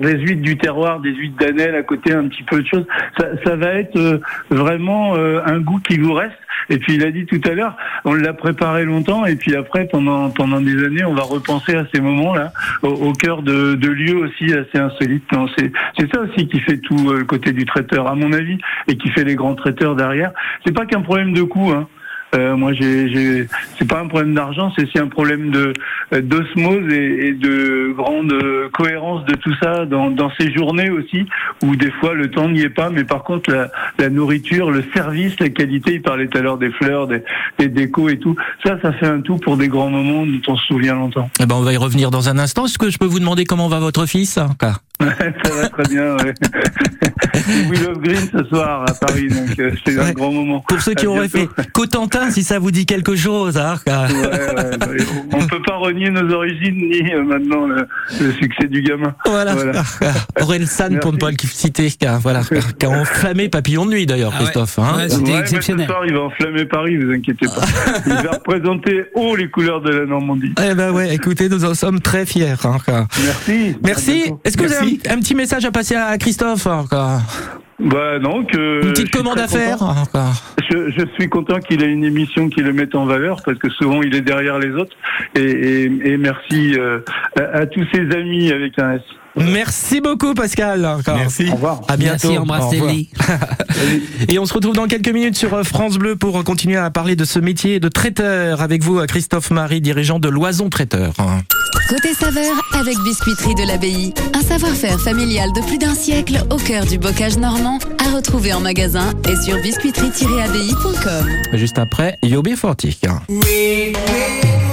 des huîtres du terroir, des huîtres d'Anel à côté, un petit peu de choses. Ça, va être euh, vraiment un goût qui vous reste. Et puis il a dit tout à l'heure, on l'a préparé longtemps, et puis après pendant pendant des années, on va repenser à ces moments-là, au, au, cœur de, de lieux aussi assez insolites. C'est c'est ça aussi qui fait tout le côté du traiteur, à mon avis, et qui fait les grands traiteurs derrière. C'est pas qu'un problème de coût. Hein. Euh, moi, j'ai, c'est pas un problème d'argent, c'est aussi un problème de d'osmose et, et, de grande cohérence de tout ça dans, dans ces journées aussi, où des fois le temps n'y est pas, mais par contre la, la, nourriture, le service, la qualité, il parlait tout à l'heure des fleurs, des, des, décos et tout, ça, ça fait un tout pour des grands moments dont on se souvient longtemps. Eh ben, on va y revenir dans un instant. Est-ce que je peux vous demander comment va votre fils ça va très bien, ouais. Love Green ce soir à Paris, donc euh, c'est un grand moment. Pour ceux qui auraient fait Cotentin, si ça vous dit quelque chose, hein, ouais, ouais, on peut pas renier nos origines ni euh, maintenant le, le, succès du gamin. Voilà. voilà. Aurel San pour ne pas le citer, voilà, qui a enflammé Papillon de nuit d'ailleurs, ah Christophe. Hein. Ouais, C'était exceptionnel. Ce soir, il va enflammer Paris, vous inquiétez pas. il va représenter haut les couleurs de la Normandie. Eh ben ouais, écoutez, nous en sommes très fiers. Hein, Merci. Merci. Est-ce que Merci. vous avez un, un, petit message à passer à Christophe encore bah non, que une petite commande à faire. Je, je, suis content qu'il ait une émission qui le mette en valeur parce que souvent il est derrière les autres. Et, et, et merci euh, à, à, tous ses amis avec un S. Merci beaucoup Pascal. Encore. Merci. Au revoir. À bientôt. Merci, embrassez-les. Et on se retrouve dans quelques minutes sur France Bleu pour continuer à parler de ce métier de traiteur avec vous, Christophe Marie, dirigeant de Loison Traiteur. Côté saveur avec Biscuiterie de l'Abbaye. Un savoir-faire familial de plus d'un siècle au cœur du bocage normand à retrouver en magasin et sur biscuiterie-abbaye.com. Juste après, Yobé Fortic. Oui, oui.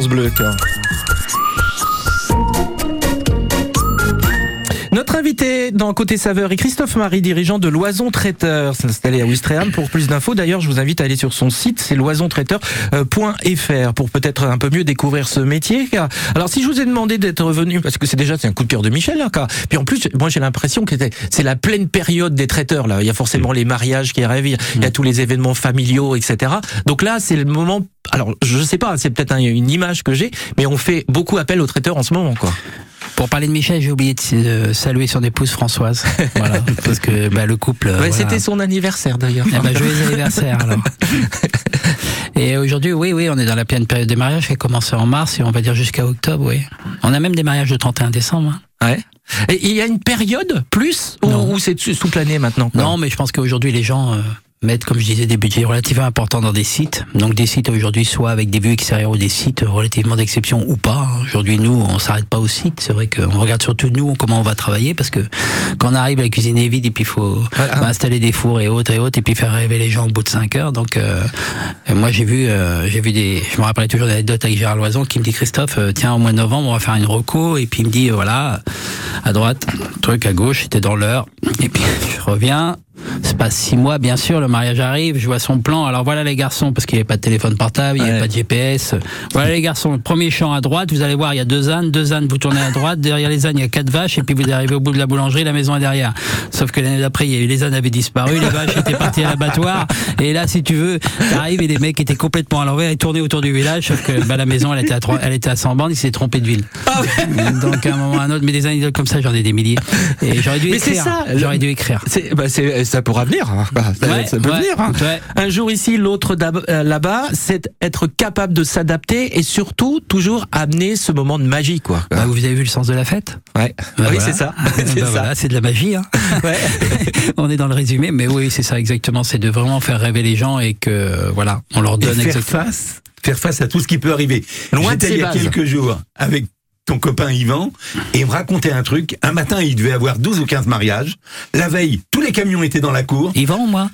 France. Dans Côté Saveur est Christophe Marie, dirigeant de Loison Traiteur, s'est installé à Ouistreham. Pour plus d'infos, d'ailleurs, je vous invite à aller sur son site, c'est loisontraiteur.fr pour peut-être un peu mieux découvrir ce métier. Alors, si je vous ai demandé d'être venu, parce que c'est déjà c'est un coup de cœur de Michel, là, car- puis en plus, moi j'ai l'impression que c'est- la pleine période des traiteurs. Là, il y a forcément les mariages qui arrivent, il y a tous les événements familiaux, etc. Donc là, c'est le moment. Alors, je sais pas, c'est peut-être un- une image que j'ai, mais on fait beaucoup appel aux traiteurs en ce moment, quoi. Pour parler de Michel, j'ai oublié de de saluer son épouse Françoise. voilà, parce que bah, le couple. euh, Ouais, voilà. C'était son anniversaire d'ailleurs. Eh ben, joyeux anniversaire alors. Et aujourd'hui, oui, oui, on est dans la pleine période des mariages qui a commencé en mars et on va dire jusqu'à octobre, oui. On a même des mariages le 31 décembre. hein. Ouais. Et il y a une période plus ou, ou c'est toute l'année maintenant quoi? Non, mais je pense qu'aujourd'hui, les gens euh, mettent, comme je disais, des budgets relativement importants dans des sites. Donc des sites aujourd'hui, soit avec des vues extérieures ou des sites relativement d'exception ou pas. Aujourd'hui, nous, on s'arrête pas au site. C'est vrai qu'on regarde surtout nous comment on va travailler parce que quand on arrive, la cuisine est vide et puis il faut bah, installer des fours et autres et autres et puis faire rêver les gens au bout de 5 heures. Donc euh, moi, j'ai vu, euh, j'ai vu des, je me rappelais toujours d'anecdotes avec Gérard Loison qui me dit Christophe, euh, tiens, au mois de novembre, on va faire une reco et puis il me dit voilà, à droite, truc à gauche, c'était dans l'heure et puis je reviens. C'est pas six mois, bien sûr, le mariage arrive, je vois son plan. Alors voilà les garçons, parce qu'il n'y avait pas de téléphone portable, il n'y avait pas de GPS. Voilà les garçons, premier champ à droite, vous allez voir, il y a deux ânes, deux ânes, vous tournez à droite, derrière les ânes, il y a quatre vaches, et puis vous arrivez au bout de la boulangerie, la maison est derrière. Sauf que l'année d'après, les ânes avaient disparu, les vaches étaient parties à l'abattoir, et là, si tu veux, t'arrives et les mecs étaient complètement à l'envers et tournaient autour du village, sauf que bah, la maison, elle était à trois, elle était à 100 bandes, ils s'étaient trompés de ville. Donc à un moment ou à un autre, mais des anecdotes comme ça, j'en ai des milliers. Et j'aurais dû Mais c'est écrire. ça, J'aurais dû écrire. C'est, bah, ça pourra venir. hein. Bah, Ouais, peut ouais, venir. hein. ouais. Un jour ici, l'autre euh, là-bas, c'est être capable de s'adapter et surtout toujours amener ce moment de magie, quoi. Bah, vous avez vu le sens de la fête? Ouais. Bah, oui, voilà. c'est ça. Bah, c'est ça. voilà, c'est de la magie. Hein. on est dans le résumé, mais oui, c'est ça exactement. C'est de vraiment faire rêver les gens et que voilà, on leur Et donne faire exactement. face, faire face à tout ce qui peut arriver. Loin de il y a bases. quelques jours avec ton copain Yvan et il me racontait un truc. Un matin, il devait avoir 12 ou 15 mariages. La veille, tous les camions étaient dans la cour. Yvan ou moi?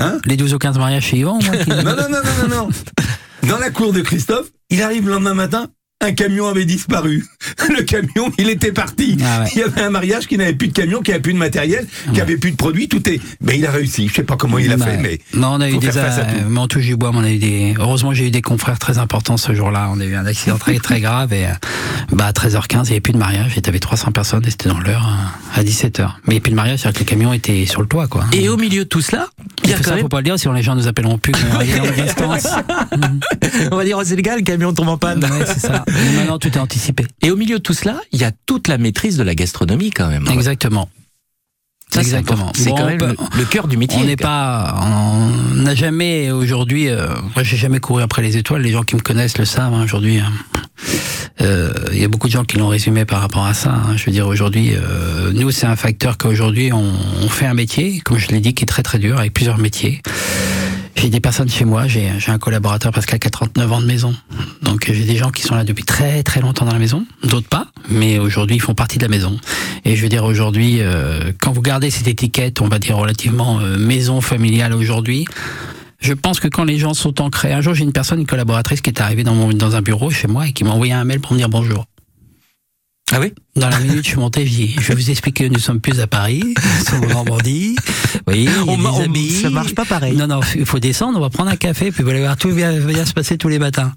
Hein Les 12 ou 15 mariages chez Yvan moi qui- Non, non, non, non, non, non. Dans la cour de Christophe, il arrive le lendemain matin, un camion avait disparu. Le camion, il était parti. Ah Il y avait un mariage qui n'avait plus de camion, qui avait plus de matériel, qui avait plus de produits, tout est. Mais il a réussi. Je sais pas comment il a Bah, fait, mais. non, on a eu des, à tout. euh, mais on touche du bois, mais on a eu des, heureusement, j'ai eu des confrères très importants ce jour-là. On a eu un accident très, très grave et, euh, bah, à 13h15, il n'y avait plus de mariage et t'avais 300 personnes et c'était dans l'heure euh, à 17h. Mais il n'y avait plus de mariage, c'est-à-dire que les camions étaient sur le toit, quoi. Et au milieu de tout cela, il y a quand ça, même. faut pas le dire, sinon les gens nous appelleront plus. On va dire, oh, c'est le gars, le camion tombe en panne. Ouais, c'est ça. Maintenant, tout est anticipé. Et au milieu de tout cela, il y a toute la maîtrise de la gastronomie quand même. Exactement. Ça, Exactement. C'est Bon, quand même peut- le, le cœur du métier. On n'est pas, on n'a jamais aujourd'hui. euh, moi, j'ai jamais couru après les étoiles. Les gens qui me connaissent le savent. hein, aujourd'hui, hein. Euh, il y a beaucoup de gens qui l'ont résumé par rapport à ça. hein. Je veux dire, aujourd'hui, euh, nous, c'est un facteur qu'aujourd'hui, on, on fait un métier, comme je l'ai dit, qui est très très dur, avec plusieurs métiers. J'ai des personnes chez moi, j'ai un collaborateur Pascal qui a 39 ans de maison. Donc j'ai des gens qui sont là depuis très très longtemps dans la maison, d'autres pas, mais aujourd'hui ils font partie de la maison. Et je veux dire aujourd'hui, euh, quand vous gardez cette étiquette, on va dire relativement euh, maison familiale aujourd'hui, je pense que quand les gens sont ancrés, un jour j'ai une personne, une collaboratrice qui est arrivée dans, mon, dans un bureau chez moi et qui m'a envoyé un mail pour me dire bonjour. Ah oui Dans la minute, je suis monté, je vais vous expliquer, nous sommes plus à Paris, nous sommes en Normandie. A On des on- amis. ça marche pas pareil. Non, non, il faut descendre, on va prendre un café, puis vous allez voir, tout va bien se passer tous les matins.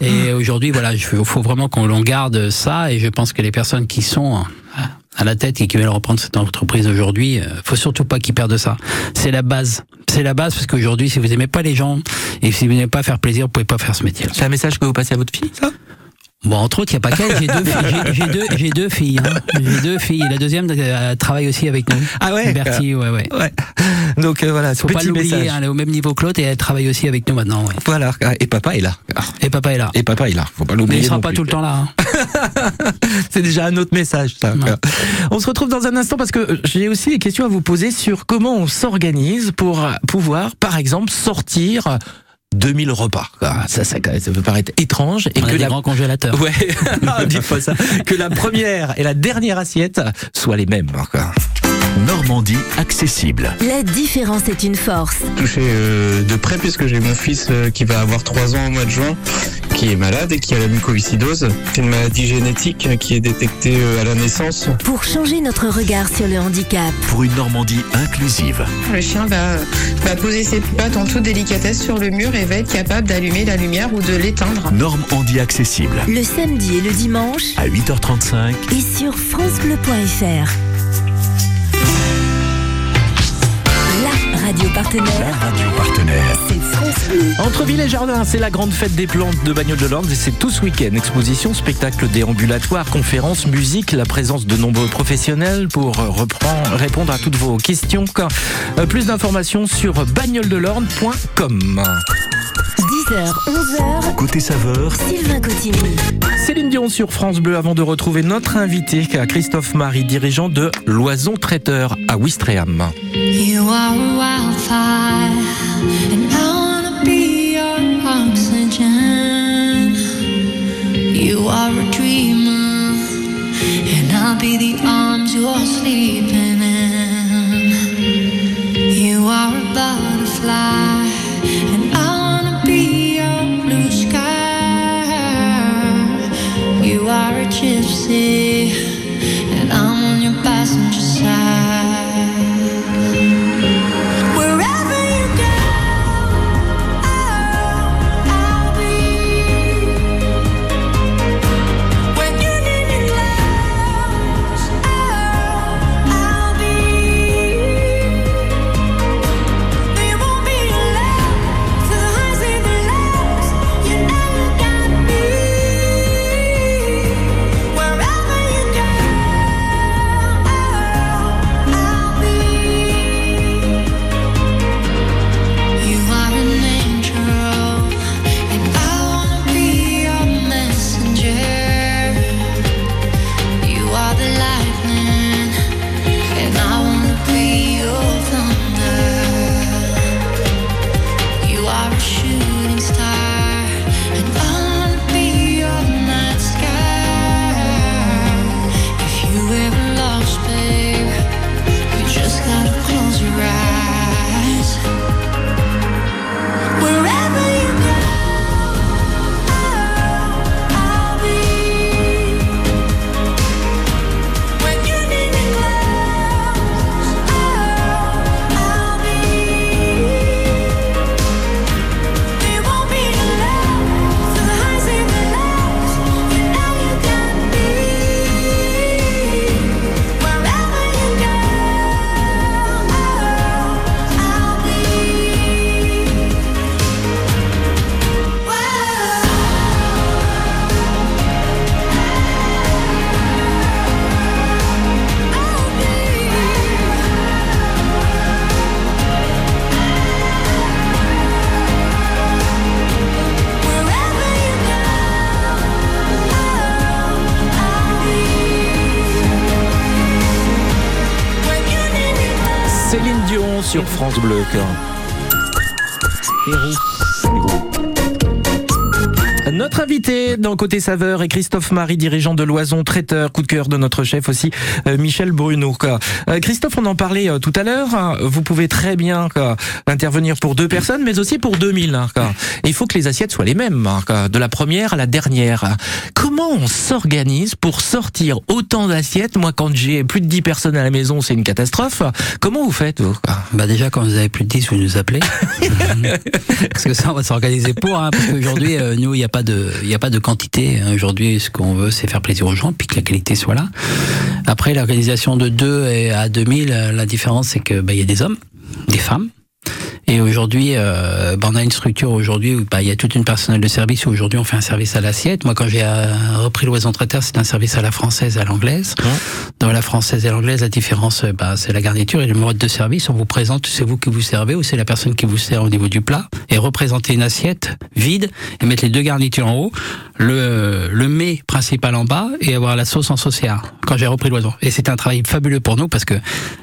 Et aujourd'hui, voilà, il faut faut vraiment qu'on l'on garde ça, et je pense que les personnes qui sont à la tête et qui veulent reprendre cette entreprise aujourd'hui, euh, faut surtout pas qu'ils perdent ça. C'est la base. C'est la base parce qu'aujourd'hui, si vous aimez pas les gens et si vous n'aimez pas faire plaisir, vous pouvez pas faire ce métier. C'est un message que vous passez à votre fille, ça? Bon, entre autres, il n'y a pas qu'elle. J'ai deux, filles- j'ai- j'ai deux, j'ai deux filles. hein. J'ai deux filles. La deuxième euh, travaille aussi avec nous. Ah ouais? Bertie, ouais, ouais. Ouais. Donc euh, voilà, Faut pas l'oublier, message. hein, elle est au même niveau que l'autre et elle travaille aussi avec nous maintenant. ouais. Voilà, et papa est là. Et papa est là. Et papa est là, faut pas Mais l'oublier. il sera pas plus. tout le temps là. hein. C'est déjà un autre message, ça. On se retrouve dans un instant parce que j'ai aussi des questions à vous poser sur comment on s'organise pour pouvoir, par exemple, sortir 2000 repas. Ah, Ça, ça, ça peut paraître étrange. Et On a que des la... grands congélateurs. Ouais, Non, dites pas ça. Que la première et la dernière assiette soient les mêmes. quoi. Normandie accessible. La différence est une force. touché euh, de près puisque j'ai mon fils euh, qui va avoir 3 ans au mois de juin qui est malade et qui a la mucoviscidose. C'est une maladie génétique euh, qui est détectée euh, à la naissance. Pour changer notre regard sur le handicap. Pour une Normandie inclusive. Le chien va, va poser ses pattes en toute délicatesse sur le mur et va être capable d'allumer la lumière ou de l'éteindre. Normandie accessible. Le samedi et le dimanche. À 8h35. Et sur FranceBleu.fr. Radio partenaire. La radio partenaire. Entre ville et jardin, c'est la grande fête des plantes de Bagnoles de l'Orne et c'est tout ce week-end. Exposition, spectacle déambulatoire, conférences, musique, la présence de nombreux professionnels pour euh, reprendre, répondre à toutes vos questions. Euh, Plus d'informations sur bagnoledelorne.com. 10h, 11h. Côté saveur. Sylvain Cotigny. Céline Dion sur France Bleu avant de retrouver notre invité, Christophe Marie, dirigeant de Loison Traiteur à Ouistreham. You are a wildfire, and are a dreamer, and I'll be the arms you're sleeping in. You are a butterfly, and I wanna be your blue sky. You are a gypsy, France Bleu. Invité dans Côté Saveur est Christophe Marie, dirigeant de Loison Traiteur, coup de cœur de notre chef aussi, euh, Michel Bruno. Euh, Christophe, on en parlait euh, tout à l'heure, hein. vous pouvez très bien intervenir pour deux personnes, mais aussi pour 2000. hein. Et il faut que les assiettes soient les mêmes, hein, de la première à la dernière. Comment on s'organise pour sortir autant d'assiettes? Moi, quand j'ai plus de 10 personnes à la maison, c'est une catastrophe. Comment vous faites vous, Bah déjà, quand vous avez plus de 10, vous nous appelez. parce que ça, on va s'organiser pour. Hein, parce qu'aujourd'hui, euh, nous, il n'y a pas de, il a pas de quantité. hein. Aujourd'hui, ce qu'on veut, c'est faire plaisir aux gens, puis que la qualité soit là. Après, l'organisation de 2 et à 2000, euh, la différence, c'est que bah, il y a des hommes, des femmes. Et aujourd'hui, euh, bah, on a une structure aujourd'hui où bah, il y a toute une personnel de service où aujourd'hui on fait un service à l'assiette. Moi, quand j'ai euh, repris l'oison traiteur, c'est un service à la française et à l'anglaise. Dans la française et l'anglaise, la différence, euh, bah, c'est la garniture et le mode de service. On vous présente, c'est vous qui vous servez ou c'est la personne qui vous sert au niveau du plat. Et représenter une assiette vide et mettre les deux garnitures en haut, le, le mets principal en bas et avoir la sauce en saucière quand j'ai repris l'oison. Et c'était un travail fabuleux pour nous parce que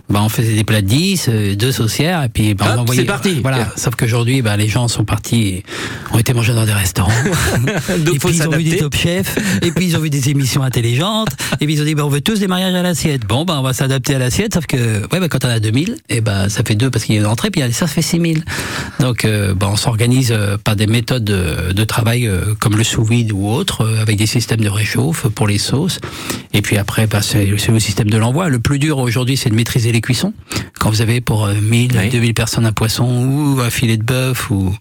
bah, on faisait des plats de 10, euh, deux saucières et puis on C'est parti. oui. Voilà. Sauf qu'aujourd'hui, bah, les gens sont partis, ont été manger dans des restaurants. Donc, et puis ils ont vu des top chefs. Et puis ils ont vu des émissions intelligentes. Et puis ils ont dit, bah, on veut tous des mariages à l'assiette. Bon, bah, on va s'adapter à l'assiette. Sauf que, ouais, bah, quand on a 2000, et bah, ça fait deux parce qu'il y a une entrée, puis ça fait 6000. Donc, euh, bah, on s'organise euh, par des méthodes de, de travail euh, comme le sous-vide ou autre, euh, avec des systèmes de réchauffe pour les sauces. Et puis après, bah, c'est le système de l'envoi. Le plus dur aujourd'hui, c'est de maîtriser les cuissons. Quand vous avez pour euh, 1000, 2000 personnes poisson ou un filet de bœuf ou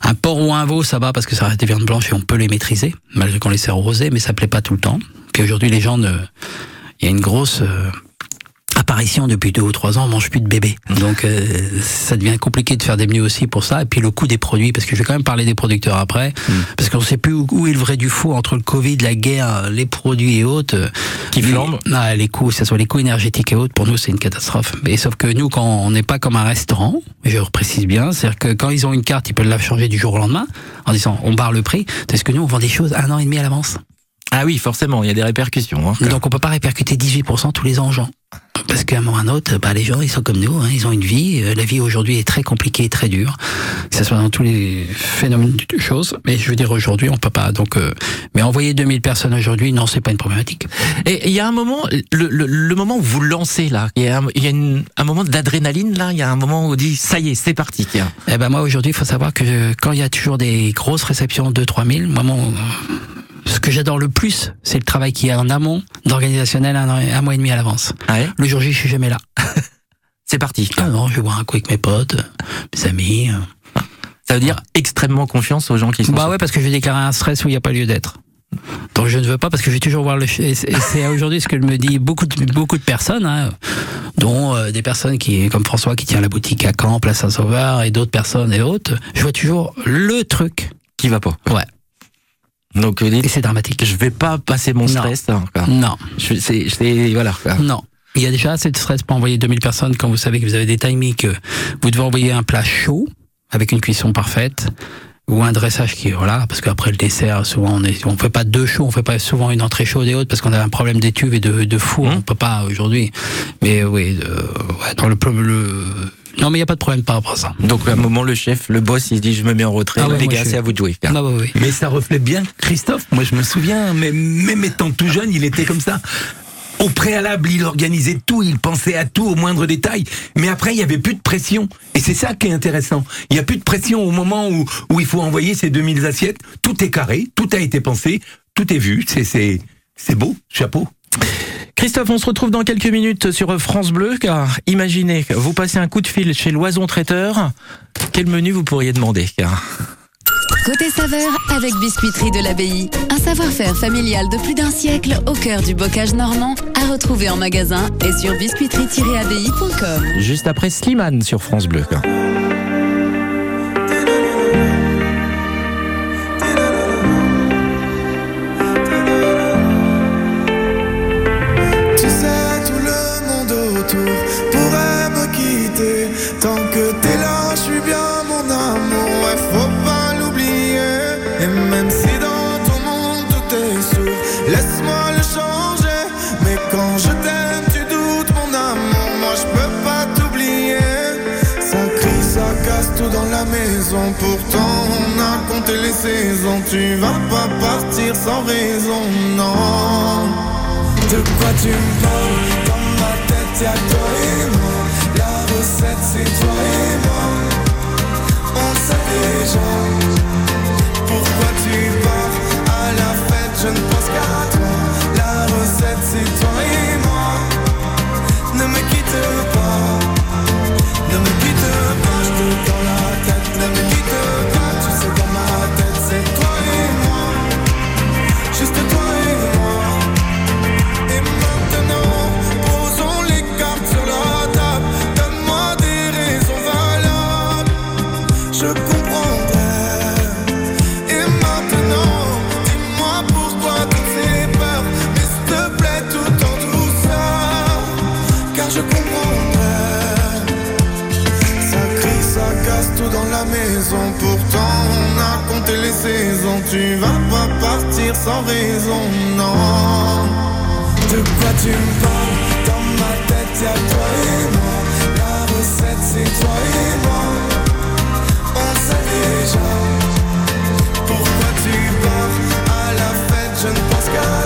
un porc ou un veau, ça va parce que ça reste des viandes blanches et on peut les maîtriser, malgré qu'on les sert au rosé, mais ça plaît pas tout le temps. Puis aujourd'hui, les gens ne, il y a une grosse euh, apparition depuis deux ou trois ans, on mange plus de bébés. Donc euh, ça devient compliqué de faire des menus aussi pour ça. Et puis le coût des produits, parce que je vais quand même parler des producteurs après, parce qu'on sait plus où, où est le vrai du faux entre le Covid, la guerre, les produits et autres. Qui flambent. Ah, les coûts, que ce soit les coûts énergétiques et autres, pour nous c'est une catastrophe. Mais sauf que nous, quand on n'est pas comme un restaurant, et je précise bien, c'est-à-dire que quand ils ont une carte, ils peuvent la changer du jour au lendemain en disant on barre le prix. Parce que nous, on vend des choses un an et demi à l'avance. Ah oui, forcément, il y a des répercussions. hein. Donc on peut pas répercuter 18% tous les ans aux gens. Parce qu'à un moment ou à un autre, bah, les gens, ils sont comme nous, hein, ils ont une vie. Euh, La vie aujourd'hui est très compliquée et très dure, que ce soit dans tous les phénomènes de choses. Mais je veux dire, aujourd'hui, on peut pas. Donc, euh, mais envoyer 2000 personnes aujourd'hui, non, c'est pas une problématique. Et il y a un moment, le, le, le moment où vous lancez là, il y a, un, y a une- un moment d'adrénaline là, il y a un moment où on dit ça y est, c'est parti. Tiens. Eh ben moi aujourd'hui, il faut savoir que euh, quand il y a toujours des grosses réceptions de 3000, moi mon ce que j'adore le plus, c'est le travail qu'il y a en amont, d'organisationnel un, mois et demi à l'avance. Le jour J, je suis jamais là. c'est parti. Ah non, je vais boire un coup avec mes potes, mes amis. Ça veut dire extrêmement confiance aux gens qui sont. Bah ouais, parce que je vais déclarer un stress où il n'y a pas lieu d'être. Donc je ne veux pas parce que je vais toujours voir le. ch- Et c'est et c'est aujourd'hui ce que me dit beaucoup de, beaucoup de personnes, hein, dont euh, des personnes qui, comme François qui tient la boutique à Caen, Place Saint-Sauveur, et d'autres personnes et autres. Je vois toujours le truc qui va pas. Ouais. Donc et c'est dramatique. Je vais pas passer mon Non. stress. hein, quoi. Non. Je, c'est, c'est- voilà. quoi. Non. Il y a déjà assez de stress pour envoyer 2000 personnes quand vous savez que vous avez des timings que vous devez envoyer un plat chaud avec une cuisson parfaite ou un dressage qui voilà parce qu'après le dessert souvent on est on fait pas deux chauds on fait pas souvent une entrée chaude et autres parce qu'on a un problème d'étuve et de, de four Mmh. on peut pas aujourd'hui mais oui euh, ouais, dans le, le non mais il y a pas de problème par rapport à ça Donc à un moment, le chef, le boss, il se dit je me mets en retrait. Ah ouais, les gars, c'est à vous de jouer. Ah ouais, ouais. Mais ça reflète bien Christophe. Moi, je me souviens, mais même étant tout jeune, il était comme ça. Au préalable, il organisait tout, il pensait à tout au moindre détail. Mais après, il n'y avait plus de pression. Et c'est ça qui est intéressant. Il n'y a plus de pression au moment où, où il faut envoyer ces 2000 assiettes. Tout est carré, tout a été pensé, tout est vu. C'est, c'est, c'est beau, chapeau. Christophe, on se retrouve dans quelques minutes sur France Bleu, car imaginez, vous passez un coup de fil chez Loison Traiteur, quel menu vous pourriez demander car... Côté saveur avec Biscuiterie de l'Abbaye. Un savoir-faire familial de plus d'un siècle au cœur du bocage normand à retrouver en magasin et sur biscuiterie-abbaye.com. Juste après Slimane sur France Bleu. car. Tant que t'es là, je suis bien mon amour. Ouais, faut pas l'oublier. Et même si dans ton monde tout est sourd, laisse-moi le changer. Mais quand je t'aime, tu doutes mon amour. Moi, je peux pas t'oublier. Ça crie, ça casse tout dans la maison. Pourtant, on a compté les saisons. Tu vas pas partir sans raison, non. De quoi tu me parles? Dans ma tête y'a toi recette c'est toi et moi. On sait déjà Pourquoi tu pars. À la fête je ne pense qu'à toi. La recette c'est toi Tu vas pas partir sans raison, non. De quoi tu me parles? Dans ma tête y'a toi et moi. La recette c'est toi et moi. Déjà Pourquoi tu pars. À la fête Je ne pense qu'à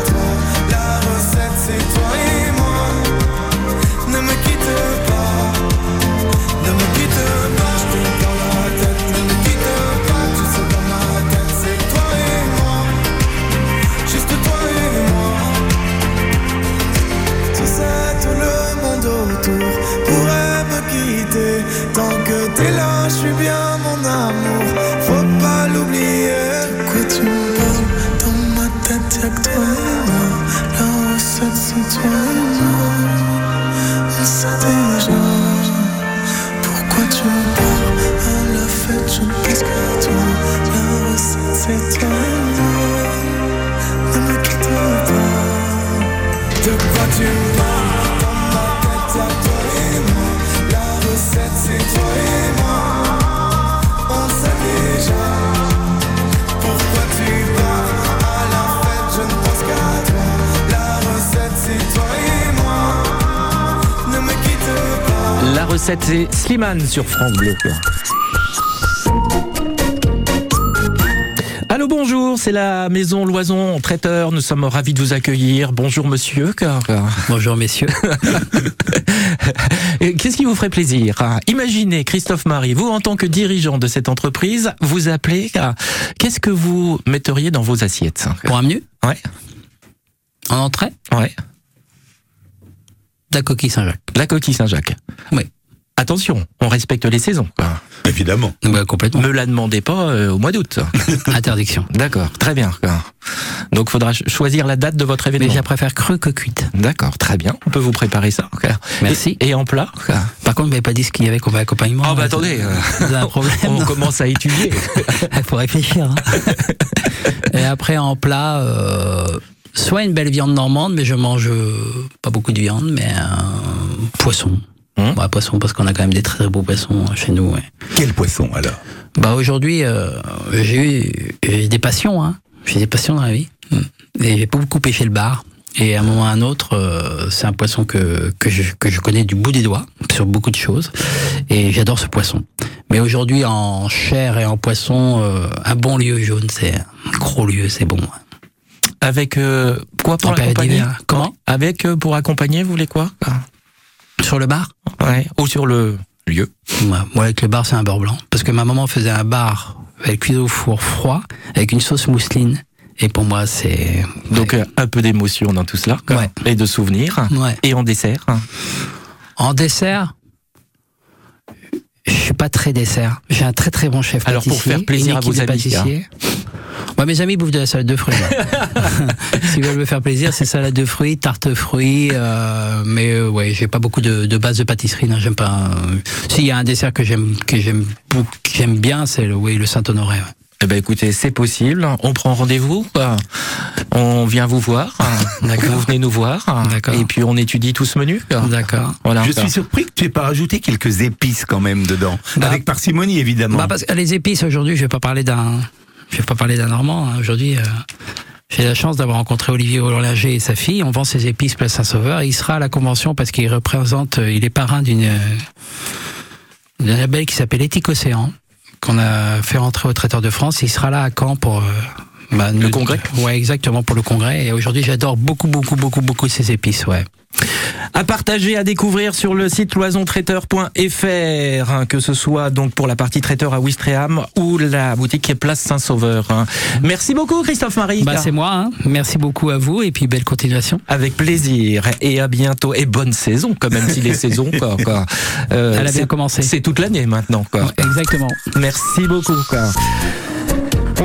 recette, c'est Slimane sur France Bleu. Allô, bonjour, c'est la maison Loison traiteur. Nous sommes ravis de vous accueillir. Bonjour, monsieur. Bonjour, messieurs. Qu'est-ce qui vous ferait plaisir hein? Imaginez, Christophe Marie, vous en tant que dirigeant de cette entreprise, vous appelez. Qu'est-ce que vous metteriez dans vos assiettes? Pour un menu? Ouais. En entrée? Ouais. La coquille Saint-Jacques. La coquille Saint-Jacques. Oui. Attention, on respecte les saisons. quoi. Évidemment. Bah, complètement. Me la demandez pas euh, au mois d'août. Interdiction. D'accord, très bien. quoi. Donc, faudra ch- choisir la date de votre événement. Mais je préfère crue que cuite. D'accord, très bien. On peut vous préparer ça. quoi. Merci. Et, et en plat quoi. Par contre, vous m'avez pas dit ce qu'il y avait comme accompagnement. Ah bah attendez, euh, Vous avez un problème. on commence à étudier. Il faut réfléchir. hein. Et après, en plat, euh, soit une belle viande normande, mais je mange euh, pas beaucoup de viande, mais un poisson. Hum. Ouais, poisson, parce qu'on a quand même des très très beaux poissons euh, chez nous. ouais. Quel poisson alors? Bah aujourd'hui, euh, j'ai eu j'ai des passions. Hein. J'ai des passions dans la vie. Et j'ai pas beaucoup pêché le bar. Et à un moment ou à un autre, euh, c'est un poisson que, que, je, que je connais du bout des doigts sur beaucoup de choses. Et j'adore ce poisson. Mais aujourd'hui, en chair et en poisson, euh, un bon lieu jaune, c'est un gros lieu, c'est bon. Avec euh, quoi pour accompagner d'hiver. Comment? Avec euh, pour accompagner, vous voulez quoi? Sur le bar Ouais. Ou sur le lieu Ouais, Moi, avec le bar, c'est un beurre blanc. Parce que ma maman faisait un bar avec cuit au four froid, avec une sauce mousseline. Et pour moi, c'est... Donc euh, un peu d'émotion dans tout cela. quoi. Et de souvenirs. Ouais. Et en dessert. En dessert, je suis pas très dessert. J'ai un très très bon chef Alors, pour pâtissier, faire plaisir à vos amis, pâtissiers. Ouais, mes amis bouffent de la salade de fruits. là. S'ils veulent me faire plaisir, c'est salade de fruits, tarte fruits. euh, mais euh, ouais, j'ai pas beaucoup de, de base de pâtisserie. Non, j'aime pas. euh. S'il y a un dessert que j'aime que j'aime que j'aime bien, c'est le oui le Saint Honoré. ouais. Eh ben écoutez, c'est possible. On prend rendez-vous. quoi. On vient vous voir. Vous venez nous voir. Et puis on étudie tout ce menu. D'accord. Voilà. Je suis surpris que tu aies pas rajouté quelques épices quand même dedans. Avec parcimonie évidemment. Bah parce que les épices aujourd'hui, je vais pas parler d'un, je vais pas parler d'un Normand. hein. Aujourd'hui, euh, j'ai la chance d'avoir rencontré Olivier Ollinger et sa fille. On vend ses épices Place Saint-Sauveur. Il sera à la convention parce qu'il représente, euh, il est parrain d'une euh, d'un label qui s'appelle Éthique Océan qu'on a fait rentrer au traiteur de France. Il sera là à Caen pour euh, bah, Le nous- congrès Ouais, exactement pour le congrès. Et aujourd'hui, j'adore beaucoup, beaucoup, beaucoup, beaucoup ces épices. Ouais. À partager, à découvrir sur le site loisontraiteur.fr, hein, que ce soit donc pour la partie traiteur à Ouistreham ou la boutique Place Saint-Sauveur. hein. Merci beaucoup Christophe Marie. Bah, c'est moi. hein. Merci beaucoup à vous et puis belle continuation. Avec plaisir et à bientôt et bonne saison quand même si les saisons quoi. quoi. Euh, Elle a bien c'est- commencé. C'est toute l'année maintenant quoi. Exactement. Merci beaucoup quoi.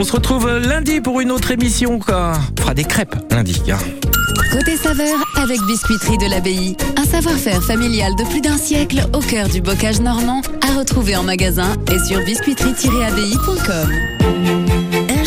On se retrouve lundi pour une autre émission quoi. On fera des crêpes lundi. hein. Côté saveur avec Biscuiterie de l'Abbaye. Un savoir-faire familial de plus d'un siècle au cœur du bocage normand à retrouver en magasin et sur biscuiterie-abbaye.com.